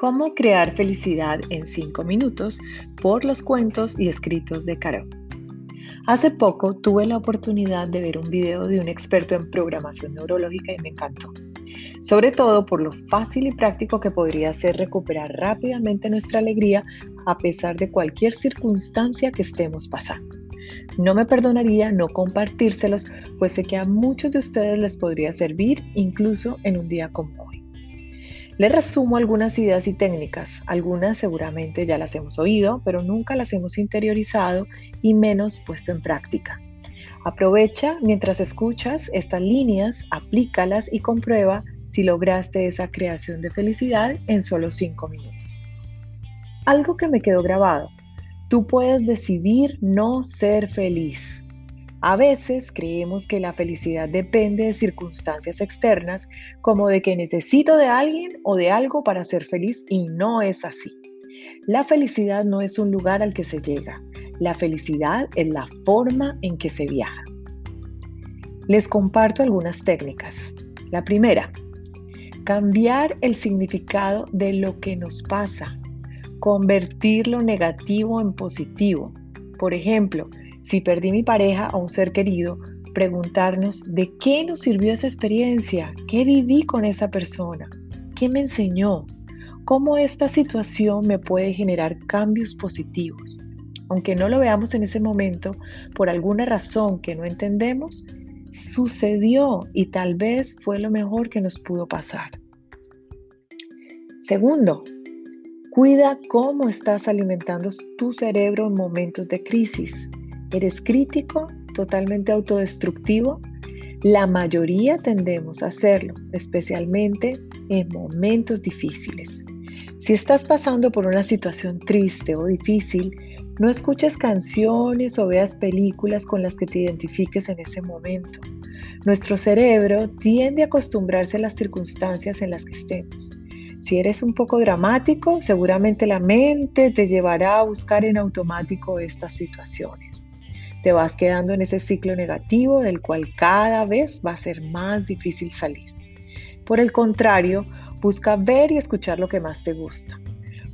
Cómo crear felicidad en 5 minutos por los cuentos y escritos de Caro. Hace poco tuve la oportunidad de ver un video de un experto en programación neurológica y me encantó. Sobre todo por lo fácil y práctico que podría ser recuperar rápidamente nuestra alegría a pesar de cualquier circunstancia que estemos pasando. No me perdonaría no compartírselos, pues sé que a muchos de ustedes les podría servir incluso en un día como hoy. Les resumo algunas ideas y técnicas. Algunas seguramente ya las hemos oído, pero nunca las hemos interiorizado y menos puesto en práctica. Aprovecha mientras escuchas estas líneas, aplícalas y comprueba si lograste esa creación de felicidad en solo 5 minutos. Algo que me quedó grabado. Tú puedes decidir no ser feliz. A veces creemos que la felicidad depende de circunstancias externas, como de que necesito de alguien o de algo para ser feliz y no es así. La felicidad no es un lugar al que se llega, la felicidad es la forma en que se viaja. Les comparto algunas técnicas. La primera, cambiar el significado de lo que nos pasa, convertir lo negativo en positivo. Por ejemplo, si perdí mi pareja o un ser querido, preguntarnos de qué nos sirvió esa experiencia, qué viví con esa persona, qué me enseñó, cómo esta situación me puede generar cambios positivos. Aunque no lo veamos en ese momento, por alguna razón que no entendemos, sucedió y tal vez fue lo mejor que nos pudo pasar. Segundo, cuida cómo estás alimentando tu cerebro en momentos de crisis. ¿Eres crítico? ¿Totalmente autodestructivo? La mayoría tendemos a hacerlo, especialmente en momentos difíciles. Si estás pasando por una situación triste o difícil, no escuches canciones o veas películas con las que te identifiques en ese momento. Nuestro cerebro tiende a acostumbrarse a las circunstancias en las que estemos. Si eres un poco dramático, seguramente la mente te llevará a buscar en automático estas situaciones. Te vas quedando en ese ciclo negativo del cual cada vez va a ser más difícil salir. Por el contrario, busca ver y escuchar lo que más te gusta.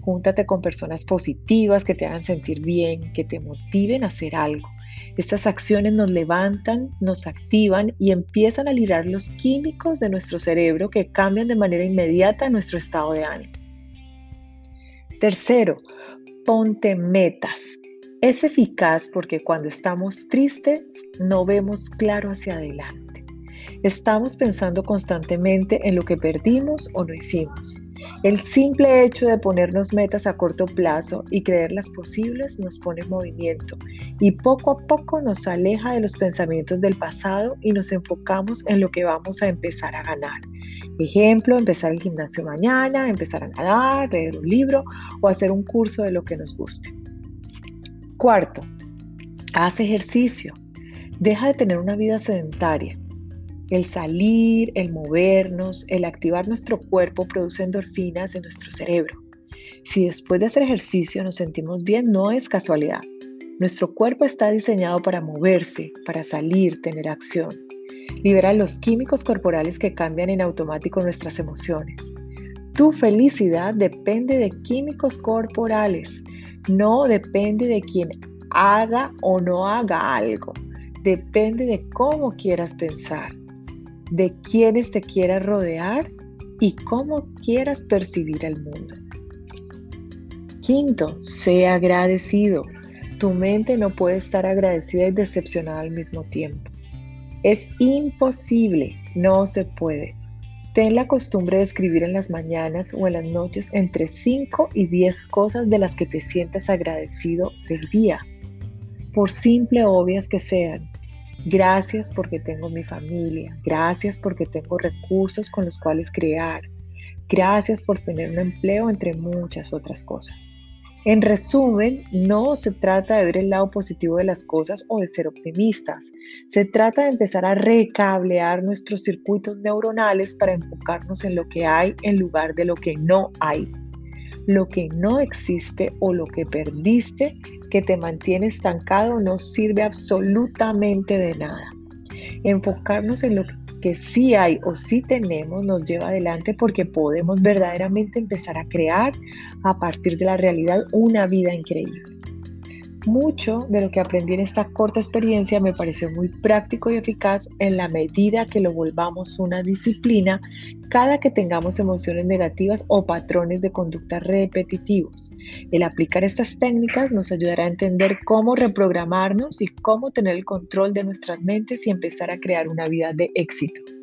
Júntate con personas positivas que te hagan sentir bien, que te motiven a hacer algo. Estas acciones nos levantan, nos activan y empiezan a liberar los químicos de nuestro cerebro que cambian de manera inmediata nuestro estado de ánimo. Tercero, ponte metas. Es eficaz porque cuando estamos tristes no vemos claro hacia adelante. Estamos pensando constantemente en lo que perdimos o no hicimos. El simple hecho de ponernos metas a corto plazo y creerlas posibles nos pone en movimiento y poco a poco nos aleja de los pensamientos del pasado y nos enfocamos en lo que vamos a empezar a ganar. Ejemplo, empezar el gimnasio mañana, empezar a nadar, leer un libro o hacer un curso de lo que nos guste. Cuarto, haz ejercicio. Deja de tener una vida sedentaria. El salir, el movernos, el activar nuestro cuerpo produce endorfinas en nuestro cerebro. Si después de hacer ejercicio nos sentimos bien, no es casualidad. Nuestro cuerpo está diseñado para moverse, para salir, tener acción. Libera los químicos corporales que cambian en automático nuestras emociones. Tu felicidad depende de químicos corporales no depende de quien haga o no haga algo. Depende de cómo quieras pensar, de quienes te quieras rodear y cómo quieras percibir el mundo. Quinto, sé agradecido. Tu mente no puede estar agradecida y decepcionada al mismo tiempo. Es imposible, no se puede. Ten la costumbre de escribir en las mañanas o en las noches entre 5 y 10 cosas de las que te sientas agradecido del día, por simple obvias que sean. Gracias porque tengo mi familia, gracias porque tengo recursos con los cuales crear, gracias por tener un empleo entre muchas otras cosas. En resumen, no se trata de ver el lado positivo de las cosas o de ser optimistas. Se trata de empezar a recablear nuestros circuitos neuronales para enfocarnos en lo que hay en lugar de lo que no hay. Lo que no existe o lo que perdiste que te mantiene estancado no sirve absolutamente de nada. Enfocarnos en lo que sí hay o sí tenemos nos lleva adelante porque podemos verdaderamente empezar a crear a partir de la realidad una vida increíble. Mucho de lo que aprendí en esta corta experiencia me pareció muy práctico y eficaz en la medida que lo volvamos una disciplina cada que tengamos emociones negativas o patrones de conducta repetitivos. El aplicar estas técnicas nos ayudará a entender cómo reprogramarnos y cómo tener el control de nuestras mentes y empezar a crear una vida de éxito.